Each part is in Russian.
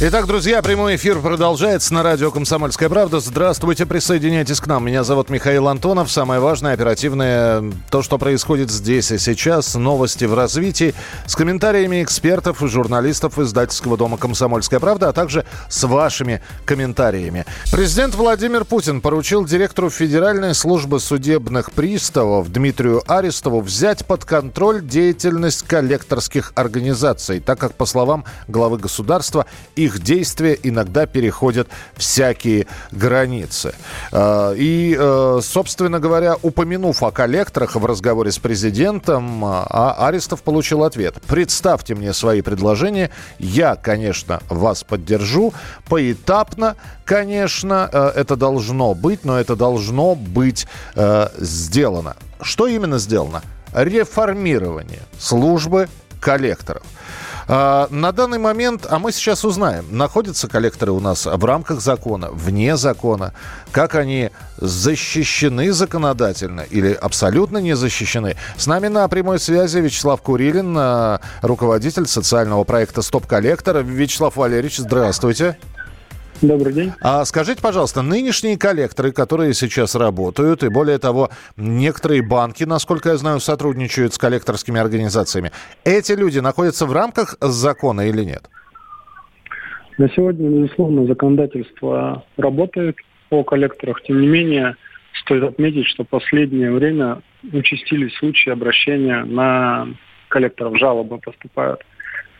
Итак, друзья, прямой эфир продолжается на радио «Комсомольская правда». Здравствуйте, присоединяйтесь к нам. Меня зовут Михаил Антонов. Самое важное, оперативное, то, что происходит здесь и сейчас. Новости в развитии с комментариями экспертов и журналистов издательского дома «Комсомольская правда», а также с вашими комментариями. Президент Владимир Путин поручил директору Федеральной службы судебных приставов Дмитрию Арестову взять под контроль деятельность коллекторских организаций, так как, по словам главы государства, их действия иногда переходят всякие границы. Э, И, э, собственно говоря, упомянув о коллекторах в разговоре с президентом, а Арестов получил ответ. Представьте мне свои предложения. Я, конечно, вас поддержу. Поэтапно, конечно, э, это должно быть, но это должно быть э, сделано. Что именно сделано? Реформирование службы коллекторов. А, На данный момент, а мы сейчас узнаем, находятся коллекторы у нас в рамках закона, вне закона, как они защищены законодательно или абсолютно не защищены. С нами на прямой связи Вячеслав Курилин, а, руководитель социального проекта «Стоп коллектор». Вячеслав Валерьевич, здравствуйте. Добрый день. А скажите, пожалуйста, нынешние коллекторы, которые сейчас работают, и более того, некоторые банки, насколько я знаю, сотрудничают с коллекторскими организациями, эти люди находятся в рамках закона или нет? На сегодня, безусловно, законодательство работает о коллекторах. Тем не менее, стоит отметить, что в последнее время участились случаи обращения на коллекторов. Жалобы поступают.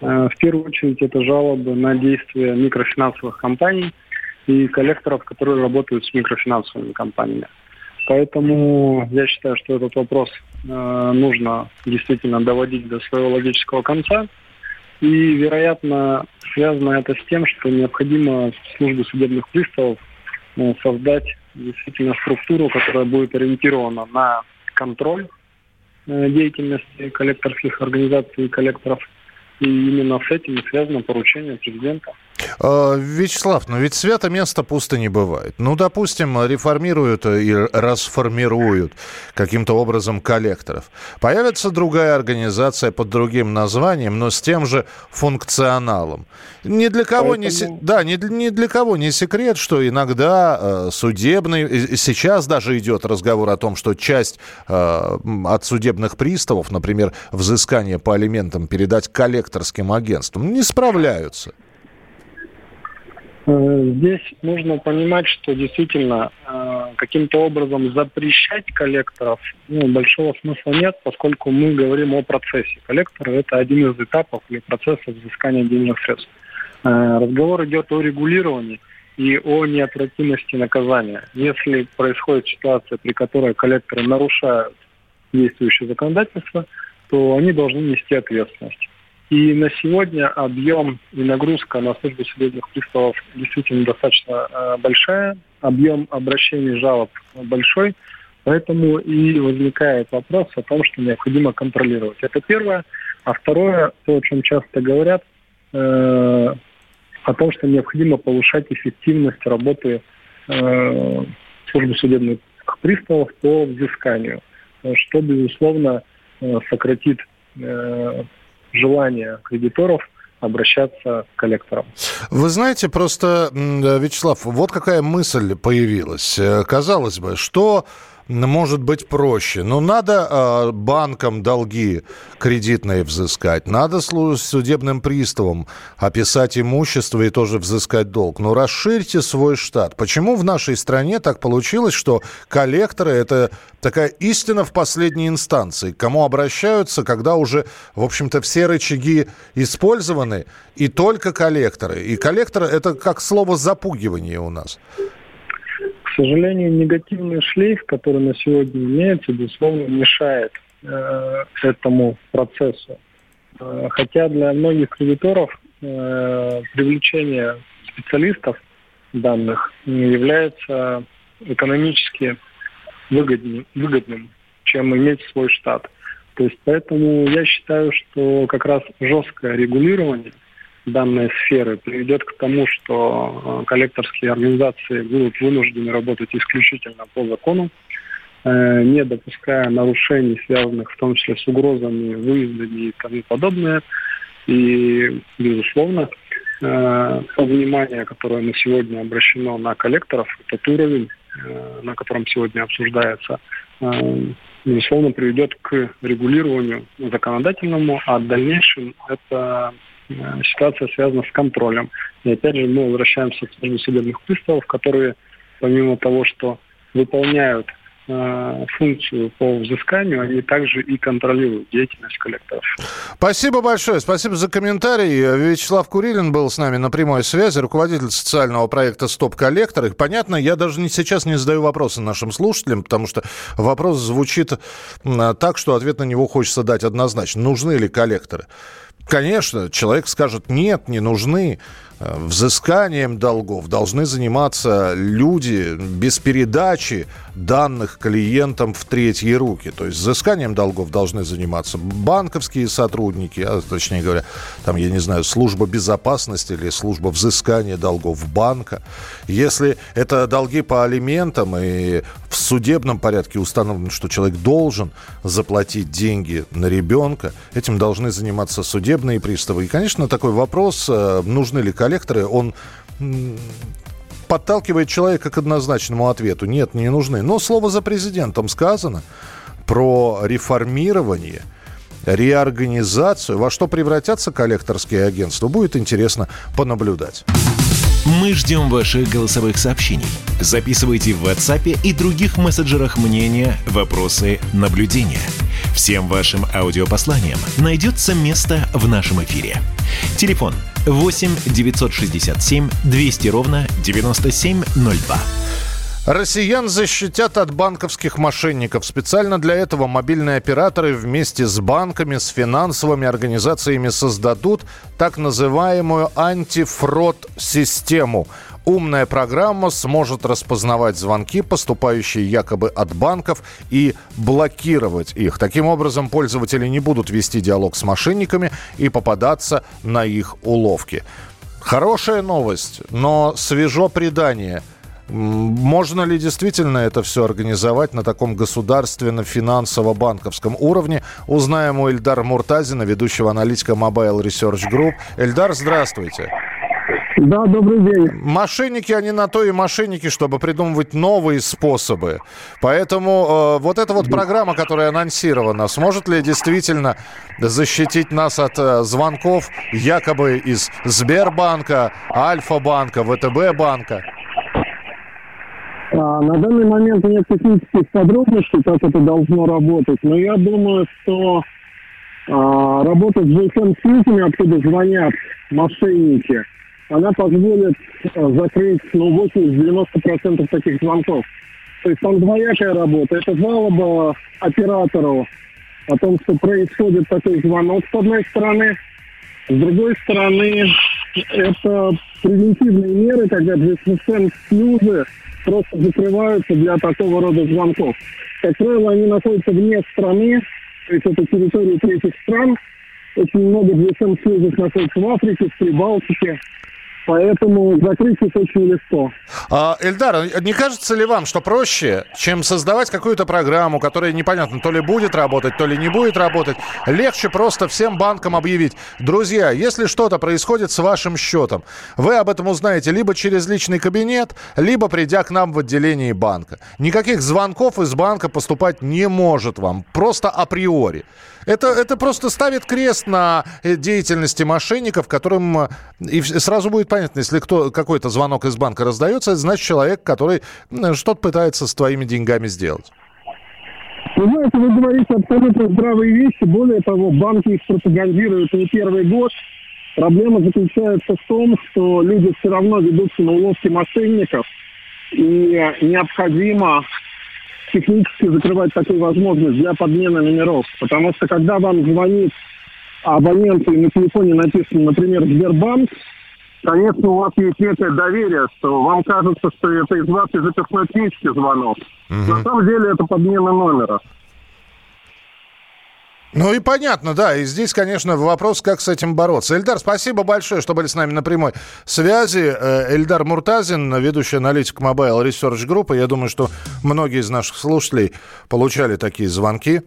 В первую очередь это жалобы на действия микрофинансовых компаний и коллекторов, которые работают с микрофинансовыми компаниями. Поэтому я считаю, что этот вопрос э, нужно действительно доводить до своего логического конца. И, вероятно, связано это с тем, что необходимо в службе судебных приставов э, создать действительно структуру, которая будет ориентирована на контроль э, деятельности коллекторских организаций и коллекторов. И именно с этим и связано поручение президента. Э, Вячеслав, но ведь свято место пусто не бывает. Ну, допустим, реформируют и расформируют каким-то образом коллекторов. Появится другая организация под другим названием, но с тем же функционалом. Ни для кого не, се- Поэтому- да, ни, для- ни для кого не секрет, что иногда э, судебный, сейчас даже идет разговор о том, что часть э, от судебных приставов, например, взыскание по алиментам передать коллекторским агентствам, не справляются. Э, Здесь нужно понимать, что действительно э, каким-то образом запрещать коллекторов ну, большого смысла нет, поскольку мы говорим о процессе. Коллектор – это один из этапов или процесса взыскания денежных средств. Э, Разговор идет о регулировании и о неотвратимости наказания. Если происходит ситуация, при которой коллекторы нарушают действующее законодательство, то они должны нести ответственность. И на сегодня объем и нагрузка на службу судебных приставов действительно достаточно э, большая, объем обращений жалоб большой, поэтому и возникает вопрос о том, что необходимо контролировать. Это первое. А второе, то, о чем часто говорят, э, о том, что необходимо повышать эффективность работы э, службы судебных приставов по взысканию, что, безусловно, э, сократит э, желание кредиторов обращаться к коллекторам. Вы знаете, просто, Вячеслав, вот какая мысль появилась. Э, Казалось бы, что может быть проще? Ну, надо э, банкам долги кредитные взыскать, надо судебным приставам описать имущество и тоже взыскать долг. Но расширьте свой штат. Почему в нашей стране так получилось, что коллекторы – это такая истина в последней инстанции, к кому обращаются, когда уже, в общем-то, все рычаги использованы, и только коллекторы. И коллекторы – это как слово запугивание у нас. Сожалению, негативный шлейф, который на сегодня имеется, безусловно, мешает э, этому процессу. Э, хотя для многих кредиторов э, привлечение специалистов данных является экономически выгодней- выгодным. чем иметь свой штат. То есть поэтому я считаю, что как раз жесткое регулирование данной сферы приведет к тому, что э, коллекторские организации будут вынуждены работать исключительно по закону, э, не допуская нарушений, связанных в том числе с угрозами, выездами и тому подобное. И, безусловно, э, то внимание, которое на сегодня обращено на коллекторов, тот уровень, на котором сегодня обсуждается, безусловно, приведет к регулированию законодательному, а в дальнейшем это ситуация связана с контролем. И опять же мы возвращаемся к судебных приставов, которые помимо того, что выполняют Э, функцию по взысканию, они также и контролируют деятельность коллекторов. Спасибо большое. Спасибо за комментарий. Вячеслав Курилин был с нами на прямой связи, руководитель социального проекта «Стоп коллектор». И понятно, я даже не, сейчас не задаю вопросы нашим слушателям, потому что вопрос звучит так, что ответ на него хочется дать однозначно. Нужны ли коллекторы? Конечно, человек скажет, нет, не нужны. Взысканием долгов должны заниматься люди без передачи данных клиентам в третьи руки. То есть взысканием долгов должны заниматься банковские сотрудники, а, точнее говоря, там, я не знаю, служба безопасности или служба взыскания долгов банка. Если это долги по алиментам и в судебном порядке установлено, что человек должен заплатить деньги на ребенка, этим должны заниматься судебные приставы. И, конечно, такой вопрос, э, нужны ли коллекторы, он подталкивает человека к однозначному ответу. Нет, не нужны. Но слово за президентом сказано про реформирование реорганизацию, во что превратятся коллекторские агентства, будет интересно понаблюдать. Мы ждем ваших голосовых сообщений. Записывайте в WhatsApp и других мессенджерах мнения, вопросы, наблюдения. Всем вашим аудиопосланиям найдется место в нашем эфире. Телефон 8 967 200 ровно 9702. Россиян защитят от банковских мошенников. Специально для этого мобильные операторы вместе с банками, с финансовыми организациями создадут так называемую антифрод-систему. Умная программа сможет распознавать звонки, поступающие якобы от банков, и блокировать их. Таким образом, пользователи не будут вести диалог с мошенниками и попадаться на их уловки. Хорошая новость, но свежо предание – можно ли действительно это все организовать на таком государственно-финансово-банковском уровне? Узнаем у Эльдара Муртазина, ведущего аналитика Mobile Research Group. Эльдар, здравствуйте. Да, добрый день. Мошенники, они на то и мошенники, чтобы придумывать новые способы. Поэтому э, вот эта вот программа, которая анонсирована, сможет ли действительно защитить нас от э, звонков якобы из Сбербанка, Альфа-банка, ВТБ банка? А, на данный момент нет технических подробностей, как это должно работать, но я думаю, что а, работа с GSM-связями, откуда звонят мошенники, она позволит а, закрыть ну, 80-90% таких звонков. То есть там двоякая работа. Это жалоба оператору о том, что происходит такой звонок с одной стороны. С другой стороны, это превентивные меры, когда GSM-шлюзы просто закрываются для такого рода звонков. Как правило, они находятся вне страны, то есть это территория третьих стран. Очень много GSM-связей находится в Африке, в Прибалтике. Поэтому закрыть их очень легко. А, Эльдар, не кажется ли вам, что проще, чем создавать какую-то программу, которая непонятно, то ли будет работать, то ли не будет работать, легче просто всем банкам объявить, друзья, если что-то происходит с вашим счетом, вы об этом узнаете либо через личный кабинет, либо придя к нам в отделении банка. Никаких звонков из банка поступать не может вам, просто априори. Это, это просто ставит крест на э, деятельности мошенников, которым э, и сразу будет понятно, если кто, какой-то звонок из банка раздается, это значит человек, который что-то пытается с твоими деньгами сделать. Вы знаете, вы говорите абсолютно здравые вещи. Более того, банки их пропагандируют не первый год. Проблема заключается в том, что люди все равно ведутся на уловки мошенников. И необходимо технически закрывать такую возможность для подмены номеров. Потому что когда вам звонит абонент и на телефоне написано, например, Сбербанк, конечно, у вас есть некое доверие, что вам кажется, что это из вас из записной книжки звонок. Угу. На самом деле это подмена номера. Ну и понятно, да. И здесь, конечно, вопрос, как с этим бороться. Эльдар, спасибо большое, что были с нами на прямой связи. Э, Эльдар Муртазин, ведущий аналитик Mobile Research Group. Я думаю, что многие из наших слушателей получали такие звонки.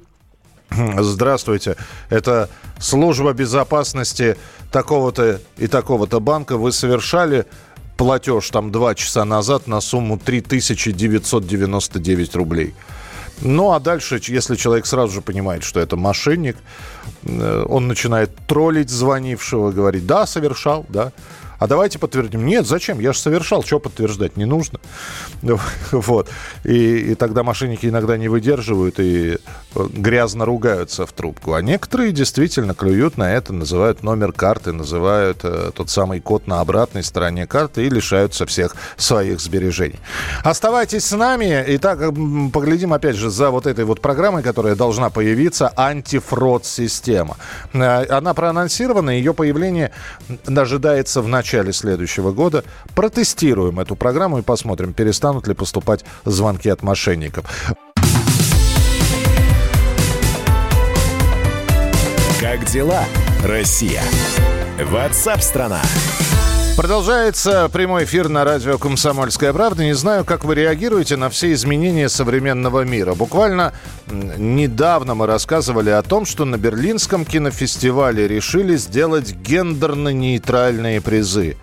Здравствуйте, это служба безопасности такого-то и такого-то банка. Вы совершали платеж там два часа назад на сумму 3999 рублей. Ну, а дальше, если человек сразу же понимает, что это мошенник, э, он начинает троллить звонившего, говорить, да, совершал, да, а давайте подтвердим. Нет, зачем? Я же совершал, что подтверждать не нужно. Вот. И, и тогда мошенники иногда не выдерживают и э, грязно ругаются в трубку. А некоторые действительно клюют на это, называют номер карты, называют э, тот самый код на обратной стороне карты и лишаются всех своих сбережений. Оставайтесь с нами. Итак, поглядим опять же за вот этой вот программой, которая должна появиться, антифрод-система. Э, она проанонсирована, ее появление ожидается в начале начале следующего года. Протестируем эту программу и посмотрим, перестанут ли поступать звонки от мошенников. Как дела, Россия? Ватсап-страна! Продолжается прямой эфир на радио «Комсомольская правда». Не знаю, как вы реагируете на все изменения современного мира. Буквально недавно мы рассказывали о том, что на Берлинском кинофестивале решили сделать гендерно-нейтральные призы.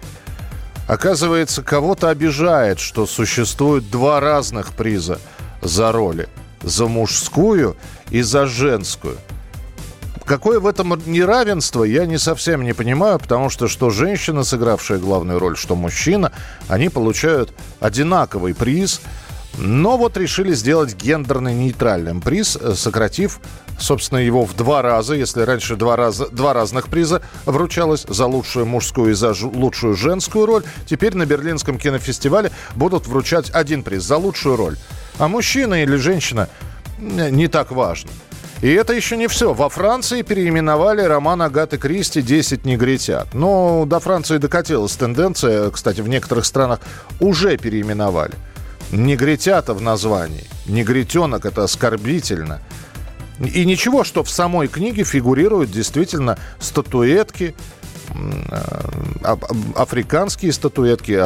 Оказывается, кого-то обижает, что существует два разных приза за роли. За мужскую и за женскую – Какое в этом неравенство, я не совсем не понимаю, потому что что женщина, сыгравшая главную роль, что мужчина, они получают одинаковый приз. Но вот решили сделать гендерно-нейтральным приз, э, сократив, собственно, его в два раза. Если раньше два, раза, два разных приза вручалось за лучшую мужскую и за лучшую женскую роль, теперь на Берлинском кинофестивале будут вручать один приз за лучшую роль. А мужчина или женщина не так важно. И это еще не все. Во Франции переименовали роман Агаты Кристи «Десять негритят». Но до Франции докатилась тенденция, кстати, в некоторых странах уже переименовали. Негритята в названии. Негритенок – это оскорбительно. И ничего, что в самой книге фигурируют действительно статуэтки, африканские статуэтки,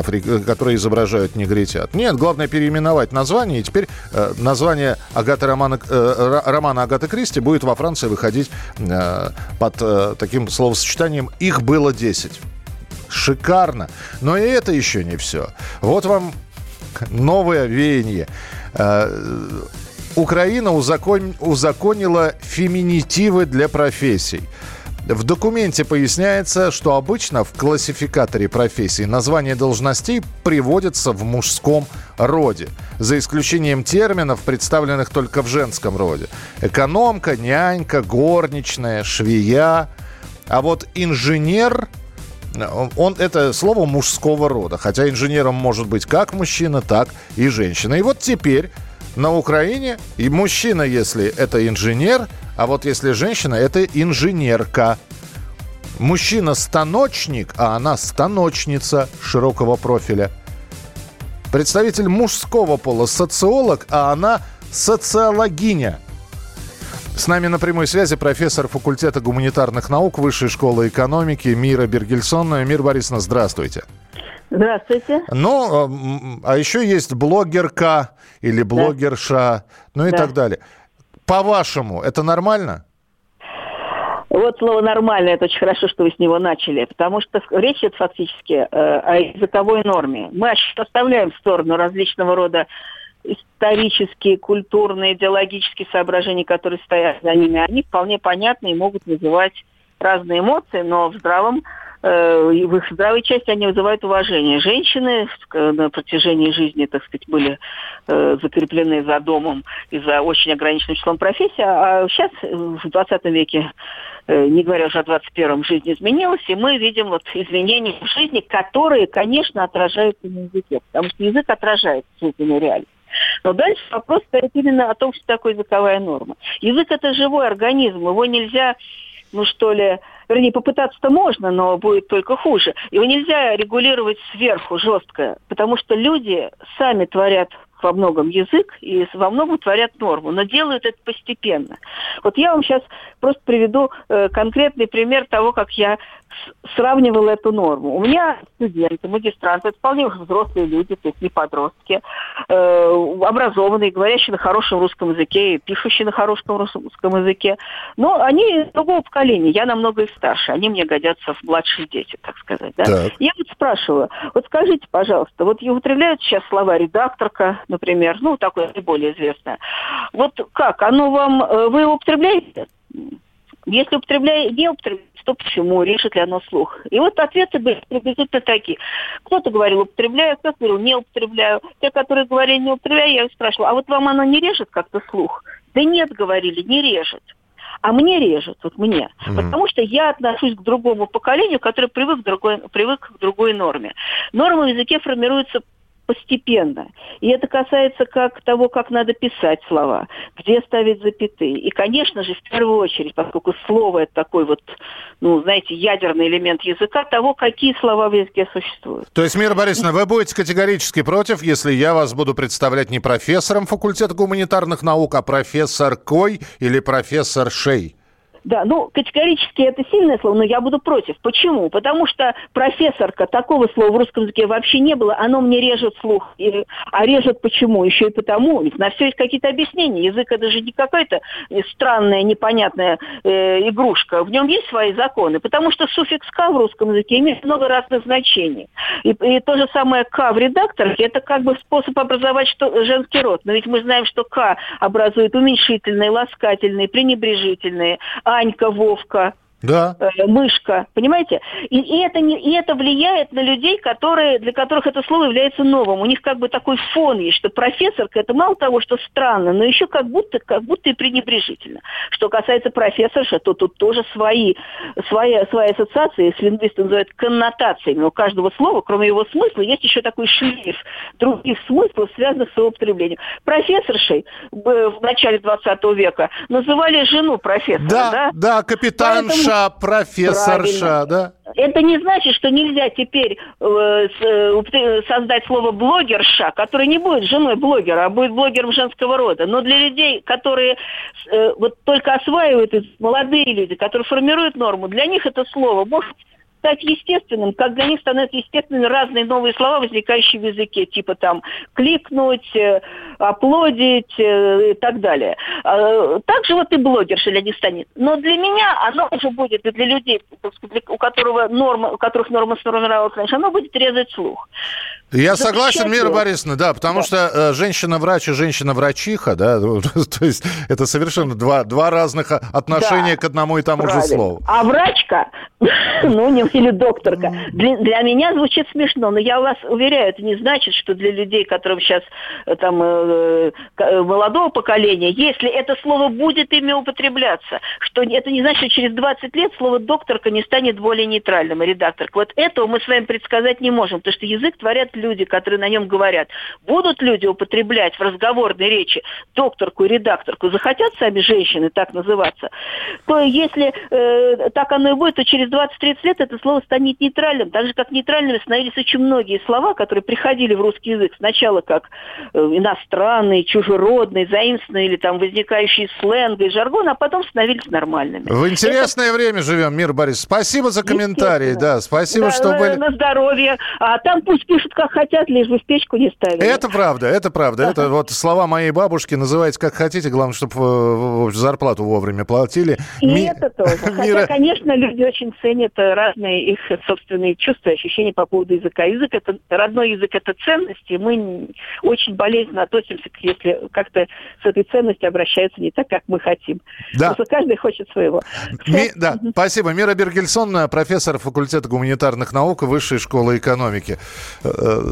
которые изображают негритят. Нет, главное переименовать название, и теперь э, название Агаты романа, э, романа Агаты Кристи будет во Франции выходить под таким словосочетанием «Их было 10». Шикарно. Но и это еще не все. Вот вам новое веяние. Украина узакон... узаконила феминитивы для профессий. В документе поясняется, что обычно в классификаторе профессий название должностей приводится в мужском роде, за исключением терминов, представленных только в женском роде. Экономка, нянька, горничная, швея. А вот инженер он это слово мужского рода, хотя инженером может быть как мужчина, так и женщина. И вот теперь на Украине и мужчина, если это инженер, а вот если женщина, это инженерка. Мужчина станочник, а она станочница широкого профиля. Представитель мужского пола социолог, а она социологиня. С нами на прямой связи профессор факультета гуманитарных наук Высшей школы экономики Мира Бергельсон. Мир Борисовна, здравствуйте. Здравствуйте. Ну, а еще есть блогерка или блогерша, да. ну и да. так далее. По-вашему, это нормально? Вот слово «нормально» – это очень хорошо, что вы с него начали, потому что речь идет фактически э, о языковой норме. Мы оставляем в сторону различного рода исторические, культурные, идеологические соображения, которые стоят за ними. Они вполне понятны и могут вызывать разные эмоции, но в здравом Э, в их здравой части они вызывают уважение. Женщины на протяжении жизни, так сказать, были э, закреплены за домом и за очень ограниченным числом профессий, а сейчас в 20 веке э, не говоря уже о 21-м, жизнь изменилась, и мы видим вот изменения в жизни, которые, конечно, отражаются на языке, потому что язык отражает жизненную реальность. Но дальше вопрос стоит именно о том, что такое языковая норма. Язык – это живой организм, его нельзя, ну что ли, вернее, попытаться-то можно, но будет только хуже. Его нельзя регулировать сверху жестко, потому что люди сами творят во многом язык и во многом творят норму, но делают это постепенно. Вот я вам сейчас просто приведу э, конкретный пример того, как я сравнивала эту норму. У меня студенты, магистранты, это вполне взрослые люди, то есть не подростки, э, образованные, говорящие на хорошем русском языке, пишущие на хорошем русском языке. Но они другого поколения, я намного их старше, они мне годятся в младшие дети, так сказать. Да? Так. Я вот спрашиваю, вот скажите, пожалуйста, вот употребляют сейчас слова редакторка, например, ну, такое наиболее известное. Вот как, оно вам, э, вы употребляете? Если употребляете, не употребляете, то почему, режет ли оно слух. И вот ответы были приблизительно такие. Кто-то говорил, употребляю, кто-то говорил, не употребляю. Те, которые говорили, не употребляю, я их спрашивала, а вот вам оно не режет как-то слух? Да нет, говорили, не режет. А мне режет, вот мне. Mm-hmm. Потому что я отношусь к другому поколению, которое привык к другой, привык к другой норме. Норма в языке формируется постепенно. И это касается как того, как надо писать слова, где ставить запятые. И, конечно же, в первую очередь, поскольку слово это такой вот, ну, знаете, ядерный элемент языка, того, какие слова в языке существуют. То есть, Мира Борисовна, вы будете категорически против, если я вас буду представлять не профессором факультета гуманитарных наук, а профессоркой или профессоршей? Да, ну, категорически это сильное слово, но я буду против. Почему? Потому что профессорка, такого слова в русском языке вообще не было, оно мне режет слух. И, а режет почему? Еще и потому. Ведь на все есть какие-то объяснения. Язык это же не какая-то странная, непонятная э, игрушка. В нем есть свои законы. Потому что суффикс «к» в русском языке имеет много разных значений. И, и то же самое «к» в редакторке, это как бы способ образовать что, женский род. Но ведь мы знаем, что «к» образует уменьшительные, ласкательные, пренебрежительные, Анька, Вовка, да. э, мышка, понимаете? И, и, это не, и это влияет на людей, которые, для которых это слово является новым. У них как бы такой фон есть, что профессорка это мало того, что странно, но еще как будто, как будто и пренебрежительно. Что касается профессорша, то тут тоже свои, свои, свои ассоциации, лингвисты называют коннотациями. У каждого слова, кроме его смысла, есть еще такой шлейф других смыслов, связанных с его употреблением. Профессоршей в начале 20 века называли жену профессора. Да, да, да капитанша. Профессорша, профессорша, да? Это не значит, что нельзя теперь э, э, создать слово блогерша, который не будет женой блогера, а будет блогером женского рода. Но для людей, которые э, вот только осваивают, молодые люди, которые формируют норму, для них это слово может стать естественным, как для них становятся естественными разные новые слова, возникающие в языке, типа там кликнуть, э, аплодить э, и так далее. А, также вот и блогерша для них станет. Но для меня оно уже будет, и для людей, у, которого норма, у которых норма сформировалась раньше, оно будет резать слух. Я согласен, Мира Борисовна, да, потому да. что э, женщина-врач и женщина-врачиха, да, то есть это совершенно два, два разных отношения да, к одному и тому правильно. же слову. А врачка, ну, не, или докторка, для, для меня звучит смешно, но я вас уверяю, это не значит, что для людей, которым сейчас э, там э, э, молодого поколения, если это слово будет ими употребляться, что это не значит, что через 20 лет слово докторка не станет более нейтральным, и редакторка. Вот этого мы с вами предсказать не можем, потому что язык творят люди, которые на нем говорят. Будут люди употреблять в разговорной речи докторку и редакторку, захотят сами женщины так называться, то если э, так оно и будет, то через 20-30 лет это слово станет нейтральным. Так же, как нейтральными становились очень многие слова, которые приходили в русский язык. Сначала как э, иностранный, чужеродный, заимственный или там возникающий сленг и жаргон, а потом становились нормальными. В интересное это... время живем, Мир Борис. Спасибо за комментарии. Да, спасибо, да, что были... На здоровье. А там пусть пишут, как хотят, лишь бы в печку не ставили. Это правда, это правда. Это вот слова моей бабушки, называйте как хотите, главное, чтобы э, зарплату вовремя платили. И Ми... это тоже. Хотя, конечно, люди очень ценят разные их собственные чувства, ощущения по поводу языка. Язык это родной язык это ценность, и мы очень болезненно относимся, если как-то с этой ценностью обращаются не так, как мы хотим. Да. Просто каждый хочет своего. Ми... Да, спасибо. Мира Бергельсон, профессор факультета гуманитарных наук Высшей школы экономики.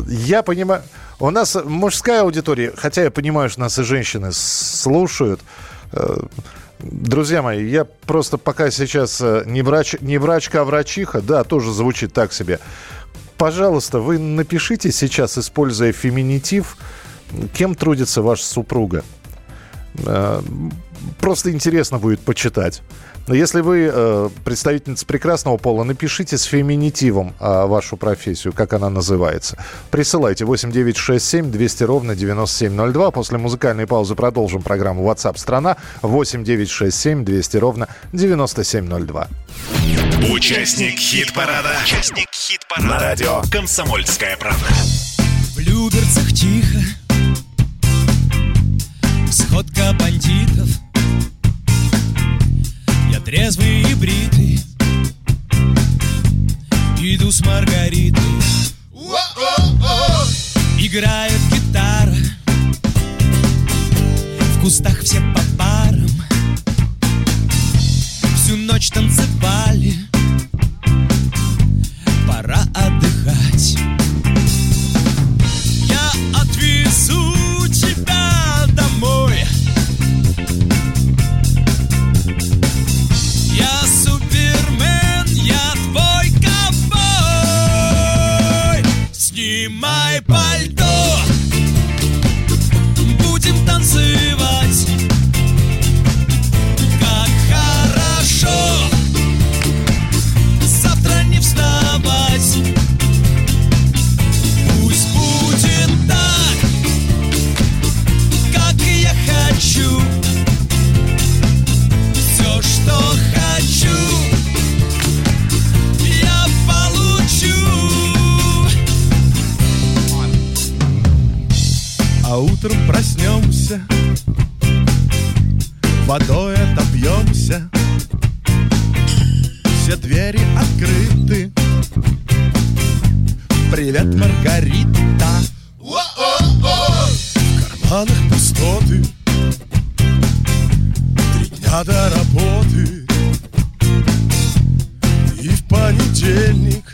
Я понимаю, у нас мужская аудитория, хотя я понимаю, что нас и женщины слушают. Э, друзья мои, я просто пока сейчас э, не, врач, не врачка, а врачиха, да, тоже звучит так себе. Пожалуйста, вы напишите сейчас, используя феминитив, кем трудится ваша супруга. Э, просто интересно будет почитать. Но если вы э, представительница прекрасного пола, напишите с феминитивом э, вашу профессию, как она называется. Присылайте 8967 200 ровно 9702. После музыкальной паузы продолжим программу WhatsApp страна 8967 200 ровно 9702. Участник хит-парада. Участник хит-парада. На радио «Комсомольская правда». В Люберцах тихо, сходка бандитов – трезвый и бритый. Иду с Маргаритой. Играет гитара. В кустах все по парам. Всю ночь танцевали водой отопьемся Все двери открыты. Привет, Маргарита. В карманах пустоты. Три дня до работы. И в понедельник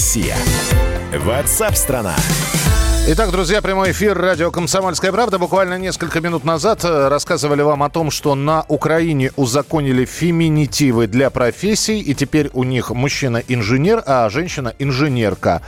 Россия? Ватсап-страна! Итак, друзья, прямой эфир радио «Комсомольская правда». Буквально несколько минут назад э, рассказывали вам о том, что на Украине узаконили феминитивы для профессий, и теперь у них мужчина-инженер, а женщина-инженерка.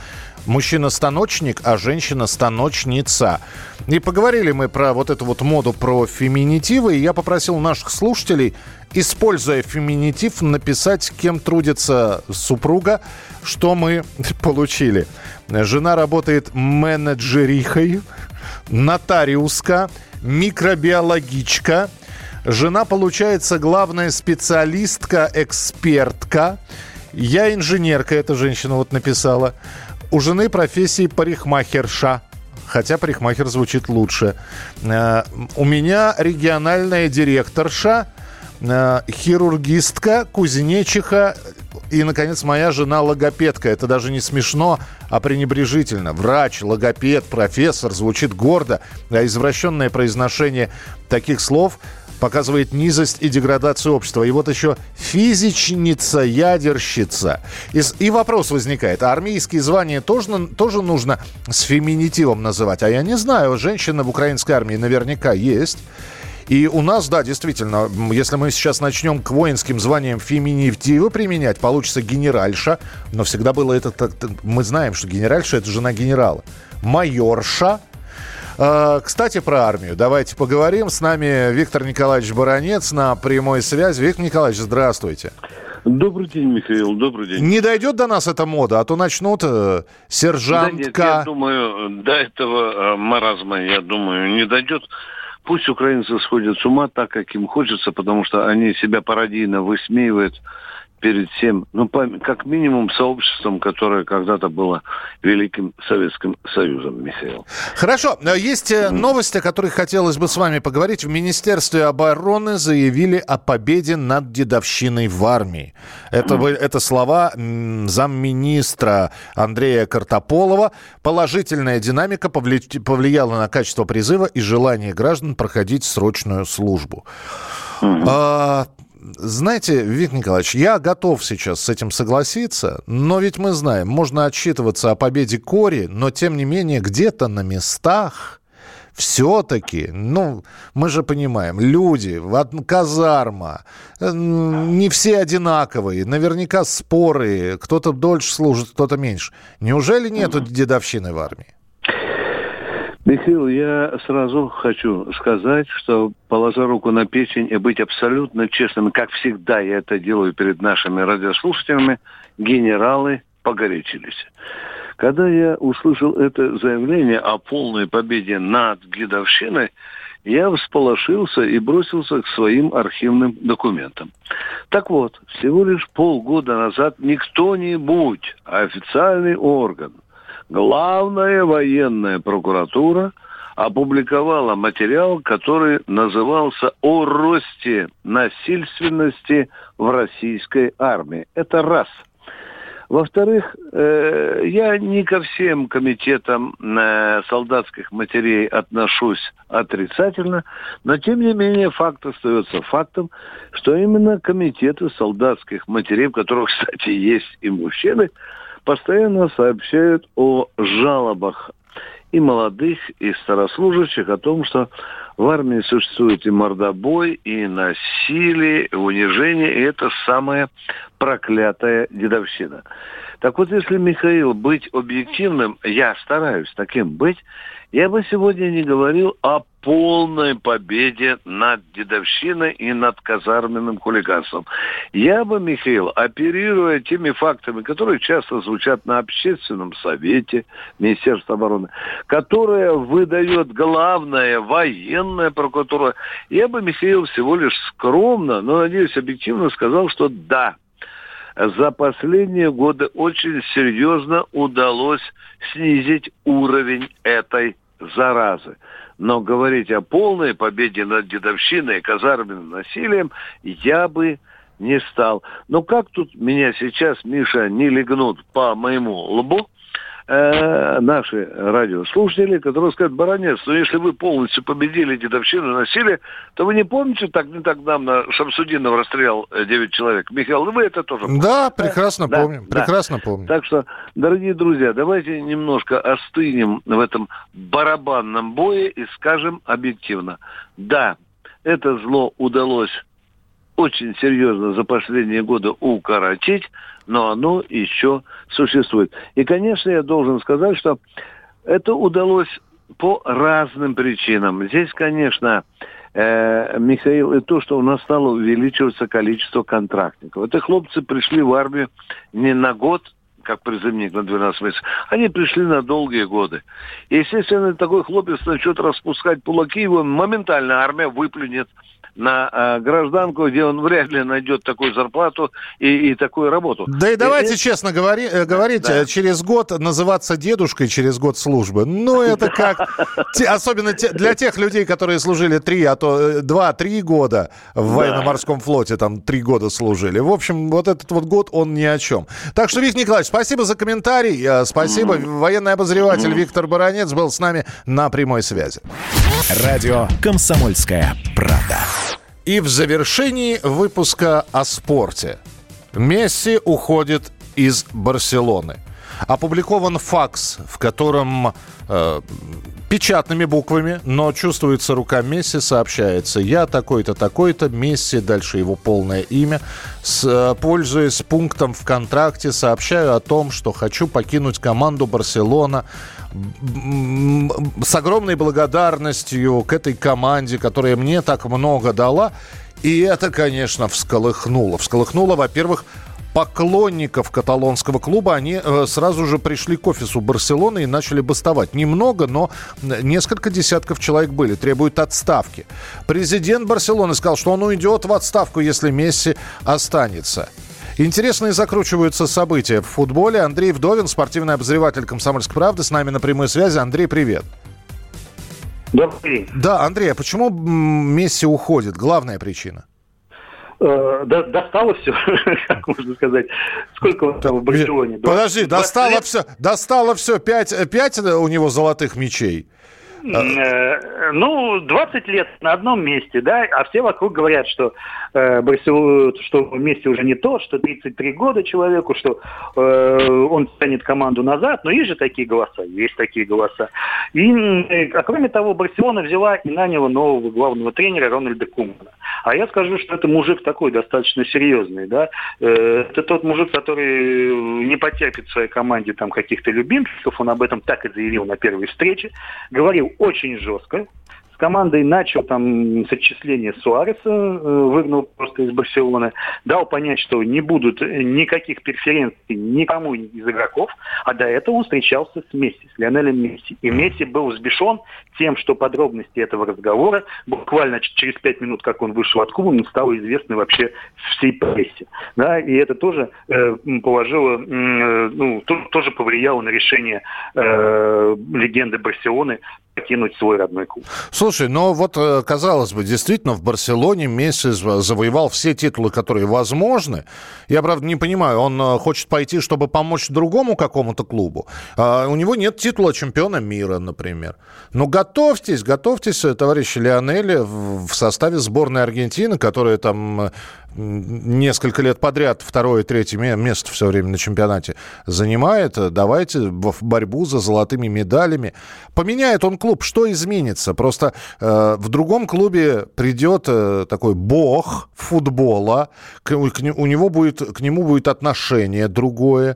Мужчина-станочник, а женщина-станочница. И поговорили мы про вот эту вот моду про феминитивы, и я попросил наших слушателей, используя феминитив, написать, кем трудится супруга, что мы получили. Жена работает менеджерихой, нотариуска, микробиологичка. Жена, получается, главная специалистка, экспертка. Я инженерка, эта женщина вот написала. У жены профессии парикмахерша. Хотя парикмахер звучит лучше. Э, у меня региональная директорша, э, хирургистка, кузнечиха, и, наконец, моя жена логопедка. Это даже не смешно, а пренебрежительно. Врач, логопед, профессор звучит гордо, а извращенное произношение таких слов показывает низость и деградацию общества. И вот еще физичница, ядерщица. И, и вопрос возникает, а армейские звания тоже, тоже нужно с феминитивом называть? А я не знаю, женщина в украинской армии наверняка есть. И у нас, да, действительно, если мы сейчас начнем к воинским званиям феминитивы применять, получится генеральша. Но всегда было это... Мы знаем, что генеральша – это жена генерала. Майорша кстати, про армию. Давайте поговорим. С нами Виктор Николаевич Баранец на прямой связи. Виктор Николаевич, здравствуйте. Добрый день, Михаил, добрый день. Не дойдет до нас эта мода, а то начнут э, сержантка... Да нет, я думаю, до этого э, маразма, я думаю, не дойдет. Пусть украинцы сходят с ума так, как им хочется, потому что они себя пародийно высмеивают перед всем, ну, как минимум, сообществом, которое когда-то было Великим Советским Союзом, Михаил. Хорошо. Есть mm. новости, о которых хотелось бы с вами поговорить. В Министерстве обороны заявили о победе над дедовщиной в армии. Это, это слова замминистра Андрея Картополова. Положительная динамика повлияла на качество призыва и желание граждан проходить срочную службу. А, знаете, Виктор Николаевич, я готов сейчас с этим согласиться, но ведь мы знаем, можно отчитываться о победе Кори, но тем не менее где-то на местах все-таки, ну, мы же понимаем, люди, казарма, э, не все одинаковые, наверняка споры, кто-то дольше служит, кто-то меньше. Неужели нету дедовщины в армии? Михаил, я сразу хочу сказать, что положа руку на печень и быть абсолютно честным, как всегда я это делаю перед нашими радиослушателями, генералы погорячились. Когда я услышал это заявление о полной победе над дедовщиной, я всполошился и бросился к своим архивным документам. Так вот, всего лишь полгода назад не кто-нибудь, а официальный орган главная военная прокуратура опубликовала материал, который назывался «О росте насильственности в российской армии». Это раз. Во-вторых, э, я не ко всем комитетам э, солдатских матерей отношусь отрицательно, но тем не менее факт остается фактом, что именно комитеты солдатских матерей, в которых, кстати, есть и мужчины, постоянно сообщают о жалобах и молодых, и старослужащих о том, что в армии существует и мордобой, и насилие, и унижение, и это самая проклятая дедовщина. Так вот, если, Михаил, быть объективным, я стараюсь таким быть, я бы сегодня не говорил о полной победе над дедовщиной и над казарменным хулиганством. Я бы, Михаил, оперируя теми фактами, которые часто звучат на общественном совете Министерства обороны, которое выдает главная военная прокуратура, я бы, Михаил, всего лишь скромно, но, надеюсь, объективно сказал, что да, за последние годы очень серьезно удалось снизить уровень этой заразы. Но говорить о полной победе над дедовщиной и казарменным насилием я бы не стал. Но как тут меня сейчас, Миша, не легнут по моему лбу, э, наши радиослушатели, которые скажут, Баранец, ну если вы полностью победили дедовщину и насилие, то вы не помните, так не так давно Шамсудинов расстрелял 9 человек. Михаил, вы это тоже помните? Да, прекрасно да? помним, да. прекрасно помним. Так что, дорогие друзья, давайте немножко остынем в этом барабанном бое и скажем объективно. Да, это зло удалось очень серьезно за последние годы укоротить, но оно еще существует. И, конечно, я должен сказать, что это удалось по разным причинам. Здесь, конечно, э, Михаил, и то, что у нас стало увеличиваться количество контрактников. Это хлопцы пришли в армию не на год, как призывник на 12 месяцев, они пришли на долгие годы. Естественно, такой хлопец начнет распускать кулаки, его моментально армия выплюнет на э, гражданку, где он вряд ли найдет такую зарплату и, и такую работу. Да и давайте и, честно говори, э, говорить, да. Э, через год называться дедушкой через год службы, ну это как, особенно для тех людей, которые служили три, а то э, два-три года в военно-морском флоте, там три года служили. В общем, вот этот вот год, он ни о чем. Так что, Виктор Николаевич, спасибо за комментарий, спасибо. Военный обозреватель Виктор Баранец был с нами на прямой связи. Радио «Комсомольская правда». И в завершении выпуска о спорте. Месси уходит из Барселоны. Опубликован факс, в котором э, печатными буквами, но чувствуется рука Месси, сообщается «Я такой-то, такой-то, Месси», дальше его полное имя. С, э, пользуясь пунктом в контракте, сообщаю о том, что хочу покинуть команду Барселона с огромной благодарностью к этой команде, которая мне так много дала. И это, конечно, всколыхнуло. Всколыхнуло, во-первых, поклонников каталонского клуба, они э, сразу же пришли к офису Барселоны и начали бастовать. Немного, но несколько десятков человек были, требуют отставки. Президент Барселоны сказал, что он уйдет в отставку, если Месси останется. Интересные закручиваются события в футболе. Андрей Вдовин, спортивный обозреватель «Комсомольской правды», с нами на прямой связи. Андрей, привет. Добрый день. Да, Андрей, а почему Месси уходит? Главная причина. Э, достало все, как можно сказать. Сколько он там в Барселоне? Подожди, достало все, достало все. Пять, пять у него золотых мечей. Э, ну, 20 лет на одном месте, да, а все вокруг говорят, что э, Барселона, что вместе уже не то, что 33 года человеку, что э, он тянет команду назад, но есть же такие голоса, есть такие голоса. И, а кроме того, Барселона взяла и наняла нового главного тренера Рональда Кумана. А я скажу, что это мужик такой достаточно серьезный, да, э, это тот мужик, который не потерпит в своей команде там каких-то любимцев, он об этом так и заявил на первой встрече, говорил очень жестко, с командой начал там с отчисления Суареса, э, выгнал просто из Барселоны, дал понять, что не будут никаких преференций никому из игроков, а до этого он встречался с Месси, с Лионелем Месси. И Месси был взбешен тем, что подробности этого разговора буквально через пять минут, как он вышел от Кубы, стало известно вообще всей прессе. Да, и это тоже э, положило, э, ну, то, тоже повлияло на решение э, легенды Барселоны покинуть свой родной клуб. Слушай, ну вот, э, казалось бы, действительно, в Барселоне Месси завоевал все титулы, которые возможны. Я, правда, не понимаю, он э, хочет пойти, чтобы помочь другому какому-то клубу. А у него нет титула чемпиона мира, например. Но готовьтесь, готовьтесь, э, товарищи Лионели, в составе сборной Аргентины, которая там несколько лет подряд второе, третье место все время на чемпионате занимает. Давайте в борьбу за золотыми медалями. Поменяет он клуб, что изменится? Просто э, в другом клубе придет э, такой бог футбола, к, к, у него будет, к нему будет отношение другое.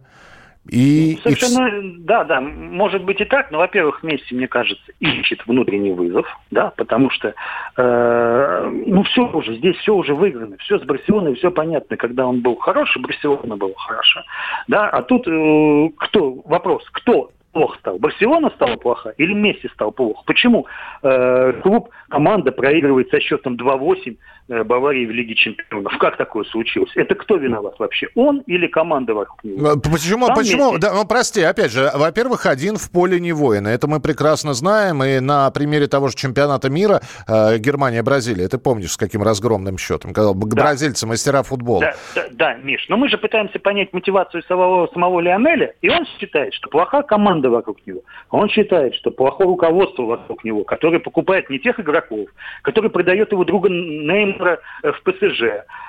И, Совершенно, и... да, да, может быть и так, но, во-первых, Месси, мне кажется, ищет внутренний вызов, да, потому что, э, ну, все уже, здесь все уже выиграно, все с Барселоной, все понятно, когда он был хороший, Барселона была хороша, да, а тут э, кто, вопрос, кто плохо стал? Барселона стала плоха или Месси стал плохо? Почему э, клуб, команда проигрывает со счетом 2-8 Э, Баварии в Лиге Чемпионов. Как такое случилось? Это кто виноват вообще? Он или команда вокруг него? Э, почему? Там почему? Да, ну, прости, опять же, во-первых, один в поле не воин. Это мы прекрасно знаем. И на примере того же чемпионата мира э, Германия-Бразилия, ты помнишь, с каким разгромным счетом? Когда да. бразильцы мастера футбола. Да, да, да, Миш, но мы же пытаемся понять мотивацию самого, самого Лионеля, и он считает, что плоха команда вокруг него. Он считает, что плохое руководство вокруг него, которое покупает не тех игроков, который продает его друга Александра э, в ПСЖ,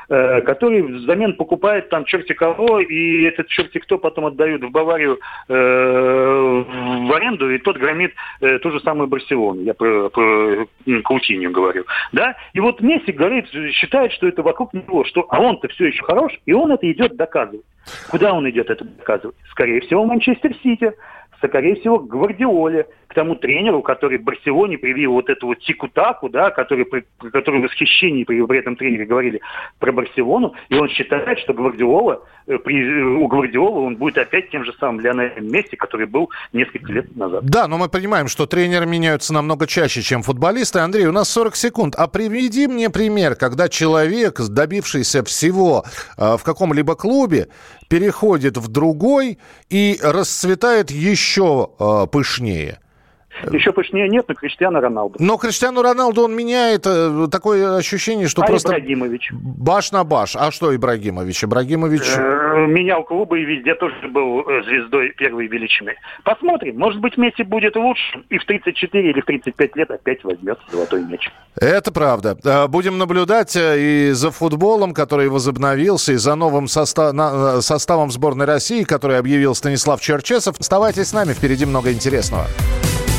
э, который взамен покупает там черти кого, и этот черти кто потом отдают в Баварию э, в аренду, и тот громит ту же самую Барселону. Я про, про Каутинью говорю. Да? И вот Месси говорит, считает, что это вокруг него, что а он-то все еще хорош, и он это идет доказывать. Куда он идет это доказывать? Скорее всего, в Манчестер Сити скорее всего, к Гвардиоле, к тому тренеру, который в Барселоне привил вот эту вот тику-таку, да, который, при, который в восхищении при, при этом тренере говорили про Барселону, и он считает, что Гвардиола, э, при, у Гвардиола он будет опять тем же самым Лионелем Месси, который был несколько лет назад. Да, но мы понимаем, что тренеры меняются намного чаще, чем футболисты. Андрей, у нас 40 секунд. А приведи мне пример, когда человек, добившийся всего э, в каком-либо клубе, переходит в другой и расцветает еще э, пышнее. Еще пышнее нет, но Криштиану Роналду. Но Криштиану Роналду он меняет э, такое ощущение, что а просто... Ибрагимович. Баш на баш. А что Ибрагимович? Ибрагимович... Э, менял клубы и везде тоже был э, звездой первой величины. Посмотрим. Может быть, Месси будет лучше и в 34 или в 35 лет опять возьмет золотой мяч. Это правда. Будем наблюдать и за футболом, который возобновился, и за новым состав... составом сборной России, который объявил Станислав Черчесов. Оставайтесь с нами, впереди много интересного.